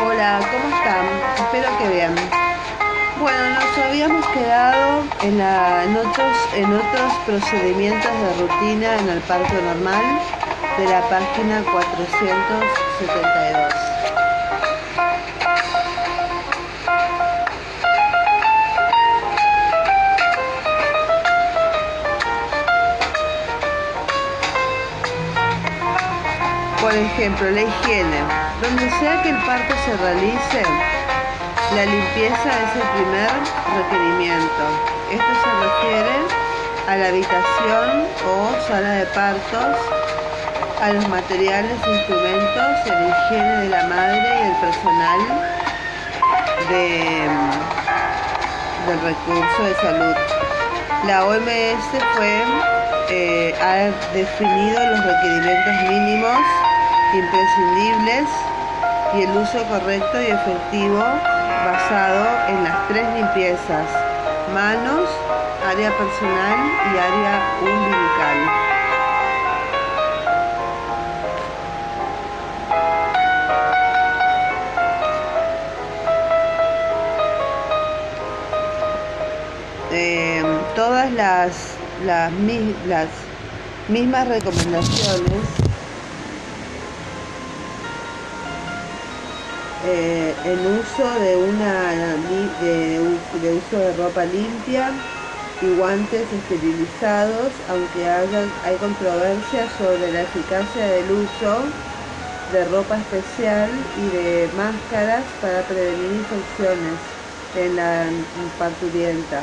Hola, ¿cómo están? Espero que bien. Bueno, nos habíamos quedado en, otros, otros procedimientos de rutina en el parto normal de la página 472. Por ejemplo, la higiene. Donde sea que el parto se realice, la limpieza es el primer requerimiento. Esto se refiere a la habitación o sala de partos, a los materiales e instrumentos, a higiene de la madre y el personal de, del recurso de salud. La OMS fue, eh, ha definido los requerimientos mínimos imprescindibles y el uso correcto y efectivo basado en las tres limpiezas, manos, área personal y área umbilical. Eh, todas las, las, las mismas recomendaciones eh, en uso de una de uso de ropa limpia y guantes esterilizados, aunque haya, hay controversia sobre la eficacia del uso de ropa especial y de máscaras para prevenir infecciones en la parturienta.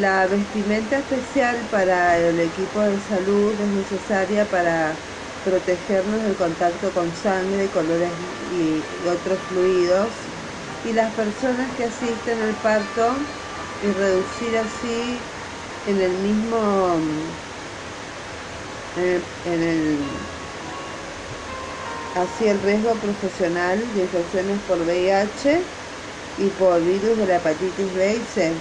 La vestimenta especial para el equipo de salud es necesaria para protegernos del contacto con sangre, colores y, otros fluidos y las personas que asisten al parto y reducir así en el mismo en el, en el- así el riesgo profesional de infecciones por VIH y por virus de la hepatitis B y C.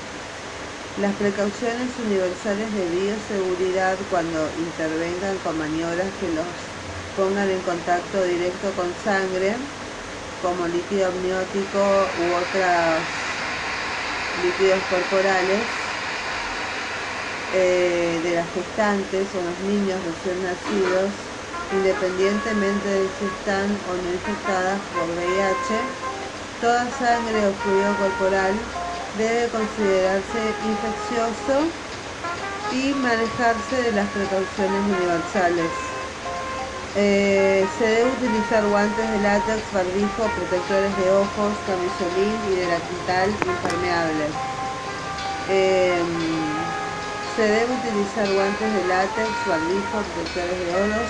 Las precauciones universales de bioseguridad cuando intervengan con maniobras que los pongan en contacto directo con sangre, como líquido amniótico u otros líquidos corporales, eh, de las gestantes o los niños recién nacidos, independientemente de si están o no infectadas por VIH, toda sangre o fluido corporal debe considerarse infeccioso y manejarse de las precauciones universales. Eh, se debe utilizar guantes de látex, barbijo, protectores de ojos, camisolín y de lateral impermeables. Eh, se debe utilizar guantes de látex, barbijo, protectores de ojos,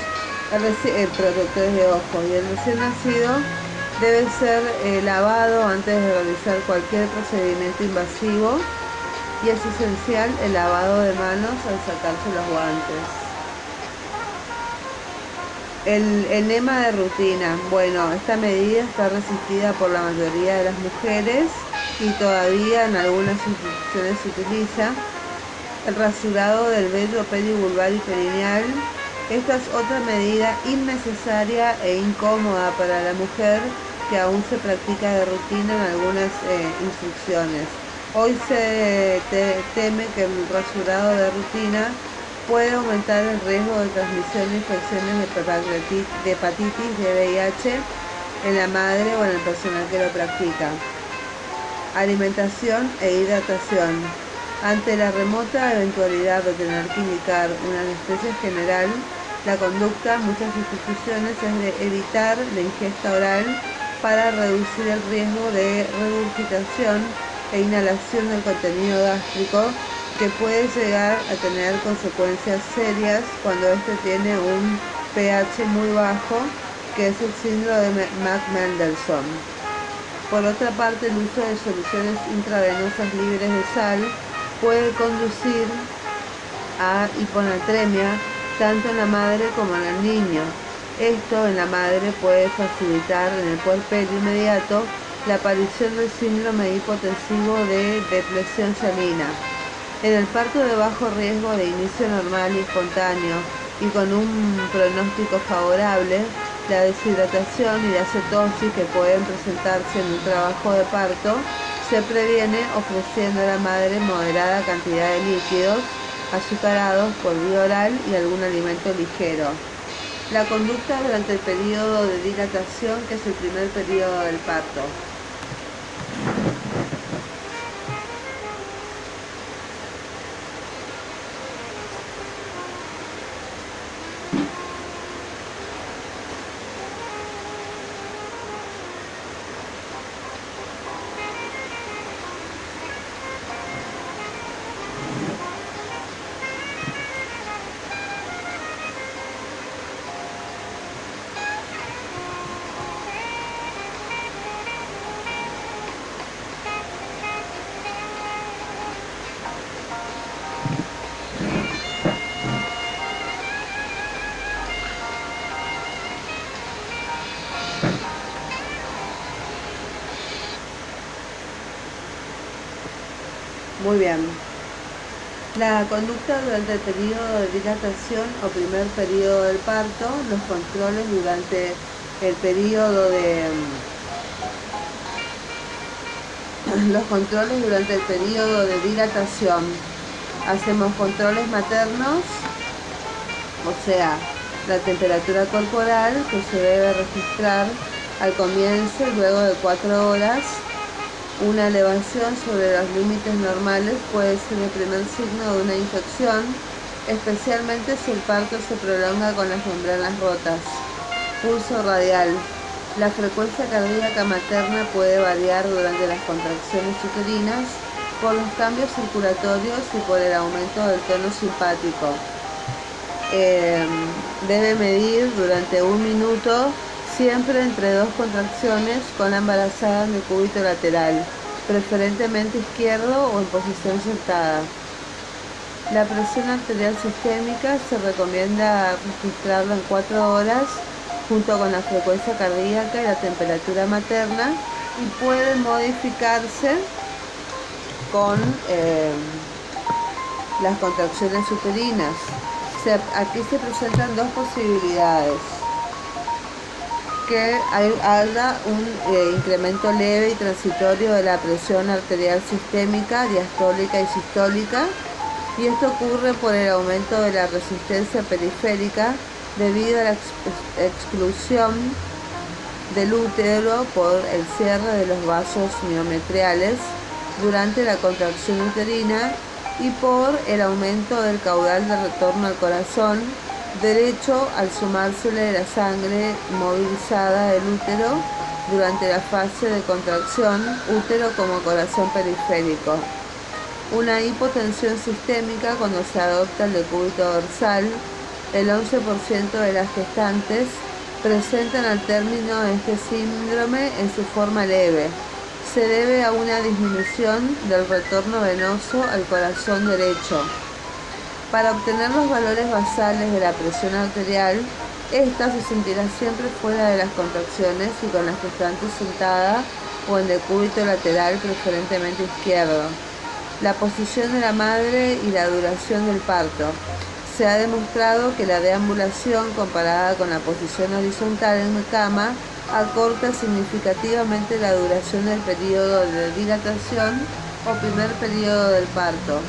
el reci- eh, protectores de ojos y el recién nacido debe ser eh, lavado antes de realizar cualquier procedimiento invasivo y es esencial el lavado de manos al sacarse los guantes. El enema de rutina. Bueno, esta medida está resistida por la mayoría de las mujeres y todavía en algunas instituciones se utiliza. El rasurado del vello perivulvar y perineal. Esta es otra medida innecesaria e incómoda para la mujer que aún se practica de rutina en algunas eh, instrucciones. Hoy se te- teme que el rasurado de rutina puede aumentar el riesgo de transmisión de infecciones de hepatitis, de VIH en la madre o en el personal que lo practica. Alimentación e hidratación. Ante la remota eventualidad de tener que indicar una anestesia general, la conducta en muchas instituciones es de evitar la ingesta oral para reducir el riesgo de regurgitación e inhalación del contenido gástrico que puede llegar a tener consecuencias serias cuando éste tiene un pH muy bajo, que es el síndrome de Mac-Mendelssohn. Por otra parte, el uso de soluciones intravenosas libres de sal puede conducir a hiponatremia tanto en la madre como en el niño. Esto en la madre puede facilitar en el puerperio inmediato la aparición del síndrome hipotensivo de depresión salina. En el parto de bajo riesgo de inicio normal y espontáneo y con un pronóstico favorable, La deshidratación y la cetosis que pueden presentarse en un trabajo de parto se previene ofreciendo a la madre moderada cantidad de líquidos azucarados por vía oral y algún alimento ligero. La conducta durante el periodo de dilatación, que es el primer periodo del parto. Muy bien. La conducta durante el periodo de dilatación o primer periodo del parto, los controles durante el periodo de los controles durante el periodo de dilatación. Hacemos controles maternos, o sea, la temperatura corporal que se debe registrar al comienzo y luego de cuatro horas una elevación sobre los límites normales puede ser el primer signo de una infección, especialmente si el parto se prolonga con las membranas rotas. Pulso radial. La frecuencia cardíaca materna puede variar durante las contracciones uterinas por los cambios circulatorios y por el aumento del tono simpático. Em, debe medir durante un minuto siempre entre dos contracciones con la embarazada en el cúbito lateral, preferentemente izquierdo o en posición sentada. La presión arterial sistémica se recomienda registrarla en cuatro horas junto con la frecuencia cardíaca y la temperatura materna y puede modificarse con eh, las contracciones uterinas. aquí se presentan dos posibilidades que haga un eh, incremento leve y transitorio de la presión arterial sistémica, diastólica y sistólica, y esto ocurre por el aumento de la resistencia periférica debido a la exclusión del útero por el cierre de los vasos miometriales durante la contracción uterina y por el aumento del caudal de retorno al corazón derecho al sumársele la sangre movilizada del útero durante la fase de contracción, útero como corazón periférico. Una hipotensión sistémica cuando se adopta el decúbito dorsal, el 11% de las gestantes presentan al término este síndrome en su forma leve. Se debe a una disminución del retorno venoso al corazón derecho. Para obtener los valores basales de la presión arterial, esta se sentirá siempre fuera de las contracciones y con la gestante sentada o en decúbito lateral, preferentemente izquierdo. La posición de la madre y la duración del parto. Se ha demostrado que la deambulación comparada con la posición horizontal en cama acorta significativamente la duración del periodo de dilatación o primer periodo del parto.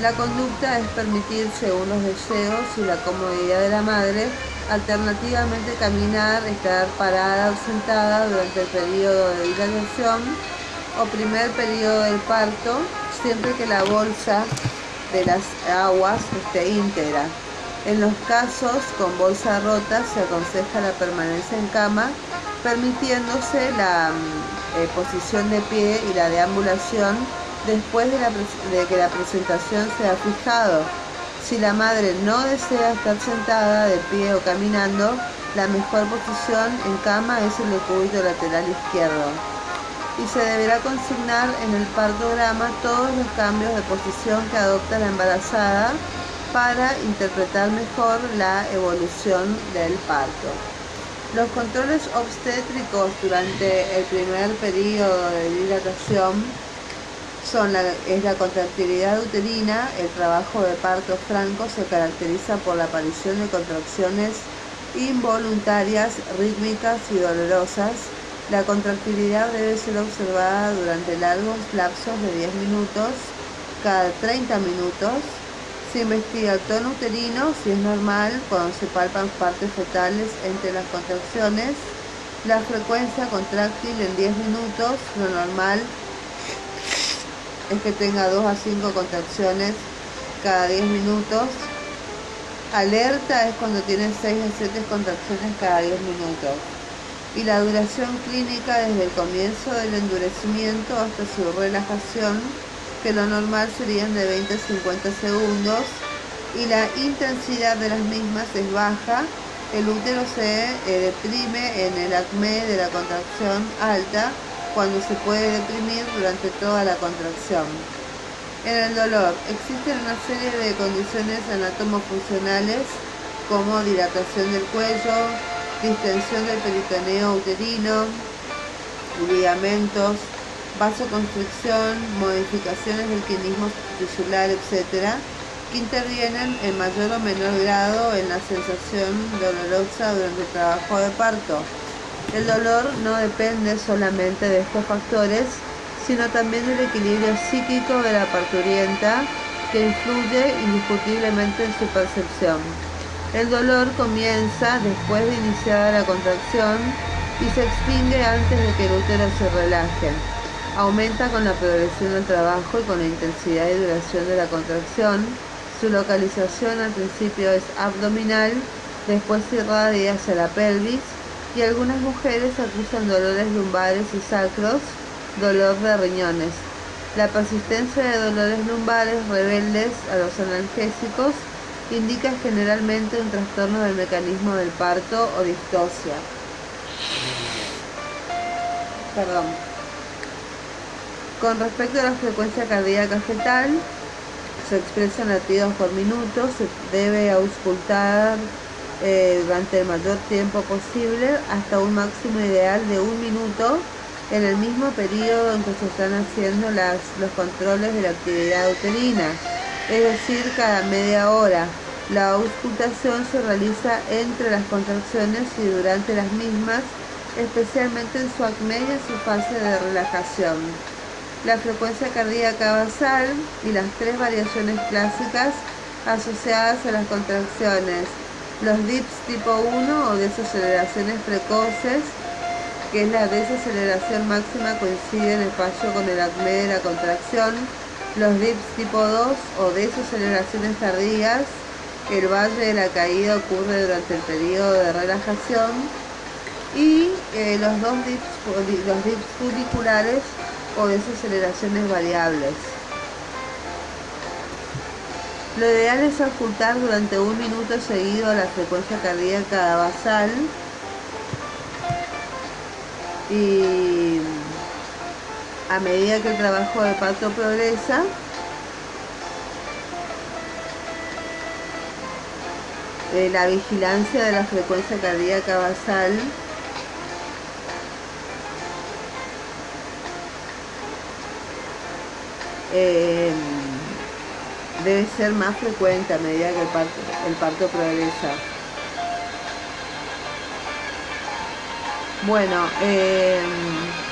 La conducta es permitir, según los deseos y la comodidad de la madre, alternativamente caminar, estar parada o sentada durante el periodo de dilatación o primer periodo del parto, siempre que la bolsa de las aguas esté íntegra. En los casos con bolsa rota se aconseja la permanencia en cama, permitiéndose la mm, eh, posición de pie y la deambulación después de, que la presentación sea fijado. Si la madre no desea estar sentada, de pie o caminando, la mejor posición en cama es el decúbito lateral izquierdo. Y se deberá consignar en el partograma todos los cambios de posición que adopta la embarazada para interpretar mejor la evolución del parto. Los controles obstétricos durante el primer periodo de dilatación son es la contractilidad uterina, el trabajo de parto franco se caracteriza por la aparición de contracciones involuntarias, rítmicas y dolorosas. La contractilidad debe ser observada durante largos lapsos de 10 minutos, cada 30 minutos. Se investiga el tono uterino, si es normal, cuando se palpan partes fetales entre las contracciones. La frecuencia contráctil en 10 minutos, lo normal es que tenga 2 a 5 contracciones cada 10 minutos. Alerta es cuando tiene 6 a 7 contracciones cada 10 minutos. Y la duración clínica desde el comienzo del endurecimiento hasta su relajación, que lo normal serían de 20 a 50 segundos. Y la intensidad de las mismas es baja. El útero se eh, deprime en el acme de la contracción alta cuando se puede deprimir durante toda la contracción. En el dolor, existen una serie de condiciones anatomofuncionales como dilatación del cuello, distensión del peritoneo uterino, ligamentos, vasoconstricción, modificaciones del quinismo tisular, etc., que intervienen en mayor o menor grado en la sensación dolorosa durante el trabajo de parto. El dolor no depende solamente de estos factores, sino también del equilibrio psíquico de la parturienta que influye indiscutiblemente en su percepción. El dolor comienza después de iniciada la contracción y se extingue antes de que el útero se relaje. Aumenta con la progresión del trabajo y con la intensidad y duración de la contracción. Su localización al principio es abdominal, después irradia hacia la pelvis y algunas mujeres acusan dolores lumbares y sacros dolor de riñones. La persistencia de dolores lumbares rebeldes a los analgésicos indica generalmente un trastorno del mecanismo del parto o distosia. Perdón. Con respecto a la frecuencia cardíaca fetal, se expresan latidos por minuto, se debe auscultar eh, durante el mayor tiempo posible hasta un máximo ideal de un minuto en el mismo periodo en que se están haciendo los controles de la actividad uterina, es decir, cada media hora. La auscultación se realiza entre las contracciones y durante las mismas, especialmente en su acme y en su fase de relajación. La frecuencia cardíaca basal y las tres variaciones clásicas asociadas a las contracciones, los dips tipo 1 o desaceleraciones precoces, que es la desaceleración máxima, coincide en el fallo con el acme de la contracción, los dips tipo 2 o desaceleraciones tardías, el valle de la caída ocurre durante el periodo de relajación y eh, los dos dips, los dips furiculares o desaceleraciones variables. Lo ideal es ocultar durante un minuto seguido la frecuencia cardíaca basal y a medida que el trabajo de parto progresa, eh, la vigilancia de la frecuencia cardíaca basal eh, debe ser más frecuente a medida que el parto, el progresa. Bueno, em,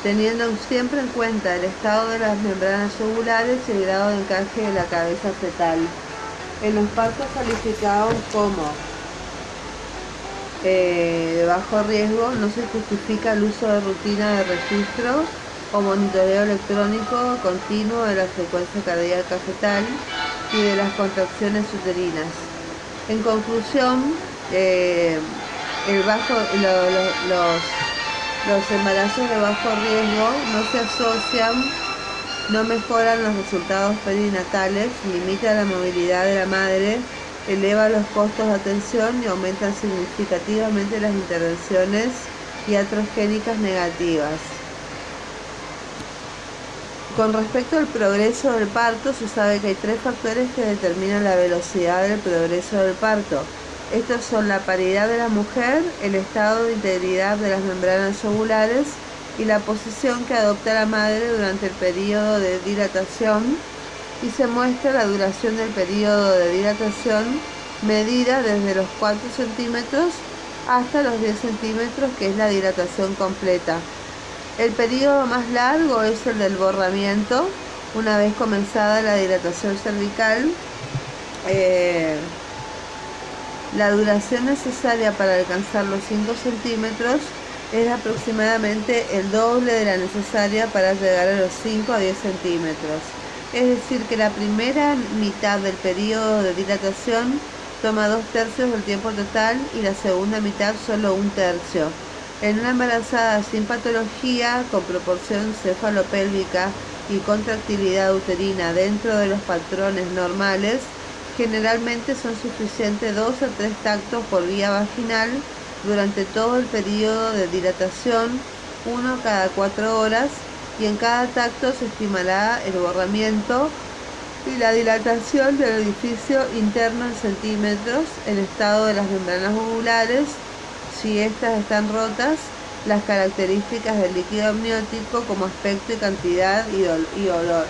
teniendo siempre en cuenta el estado de las membranas ovulares y el grado de encaje de la cabeza fetal. En los partos calificados como eh, de bajo riesgo no se justifica el uso de rutina de registro o monitoreo electrónico continuo de la frecuencia cardíaca fetal y de las contracciones uterinas. En conclusión, eh, el bajo, los, los embarazos de bajo riesgo no se asocian, no mejoran los resultados perinatales, limitan la movilidad de la madre, eleva los costos de atención y aumentan significativamente las intervenciones iatrogénicas negativas. Con respecto al progreso del parto, se sabe que hay tres factores que determinan la velocidad del progreso del parto estos son la paridad de la mujer, el estado de integridad de las membranas ovulares y la posición que adopta la madre durante el periodo de dilatación y se muestra la duración del periodo de dilatación medida desde los 4 centímetros hasta los 10 centímetros, que es la dilatación completa. El periodo más largo es el del borramiento, una vez comenzada la dilatación cervical. Eh, la duración necesaria para alcanzar los 5 centímetros es aproximadamente el doble de la necesaria para llegar a los 5 a 10 centímetros. Es decir, que la primera mitad del periodo de dilatación toma dos tercios del tiempo total y la segunda mitad solo un tercio. En una embarazada sin patología, con proporción cefalopélvica y contractilidad uterina dentro de los patrones normales, generalmente son suficientes dos a tres tactos por vía vaginal durante todo el periodo de dilatación, uno cada cuatro horas, y en cada tacto se estimará el borramiento y la dilatación del edificio interno en centímetros, el estado de las membranas ovulares, si éstas están rotas, las características del líquido amniótico como aspecto y cantidad y, olor.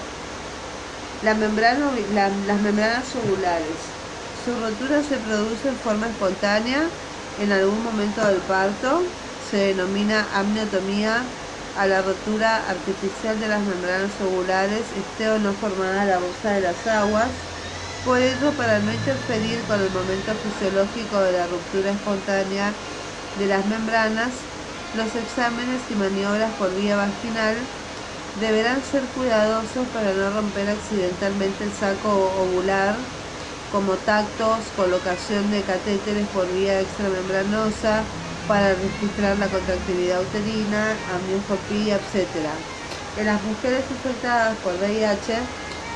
La membrana, las membranas ovulares. Su rotura se produce en forma espontánea en algún momento del parto. Se denomina amniotomía a la rotura artificial de las membranas ovulares, esté o no formada la bolsa de las aguas. Por ello, para no interferir con el momento fisiológico de la ruptura espontánea de las membranas, los exámenes y maniobras por vía vaginal deberán ser cuidadosos para no romper accidentalmente el saco ovular, como tactos, colocación de catéteres por vía extramembranosa, para registrar la contractilidad uterina, amnioscopía, etc. En las mujeres afectadas por VIH,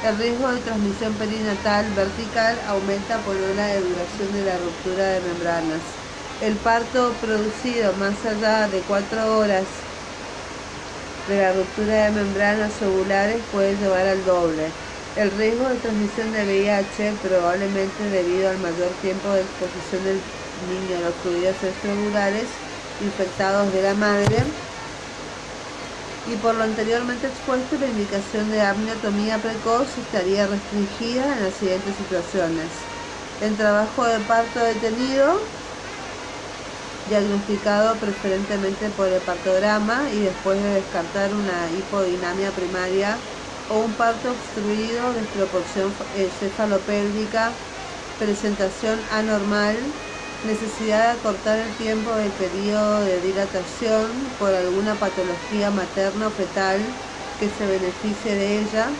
el riesgo de transmisión perinatal vertical aumenta por una de duración de la ruptura de membranas. El parto producido más allá de cuatro horas de la ruptura de membranas ovulares puede llevar al doble. El riesgo de transmisión de VIH, probablemente debido al mayor tiempo de exposición del niño a los fluidos extravasculares infectados de la madre, y por lo anteriormente expuesto, la indicación de amniotomía precoz estaría restringida en las siguientes situaciones. En trabajo de parto detenido, diagnosticado preferentemente por el partograma y después de descartar una hipodinamia primaria o un parto obstruido, desproporción cefalopélvica, presentación anormal, necesidad de acortar el tiempo del periodo de dilatación por alguna patología materna o fetal que se beneficie de ella,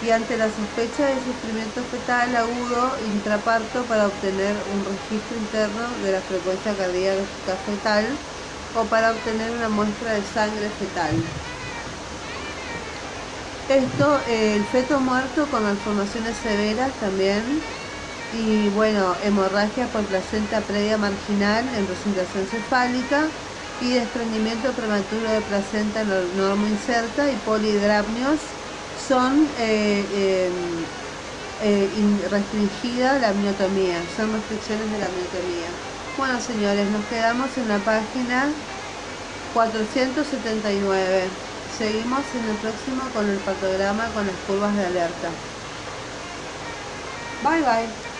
y ante la sospecha de sufrimiento fetal agudo intraparto para obtener un registro interno de la frecuencia cardíaca fetal o para obtener una muestra de sangre fetal. Esto, el feto muerto con malformaciones severas también y bueno, hemorragia por placenta previa marginal en presentación cefálica y desprendimiento prematuro de placenta normo inserta y polidrapnios son eh, em, eh, restringida la amniotomía, son restricciones de la amniotomía. Bueno señores, nos quedamos en la página 479. Seguimos en el próximo con el patograma con las curvas de alerta. Bye bye.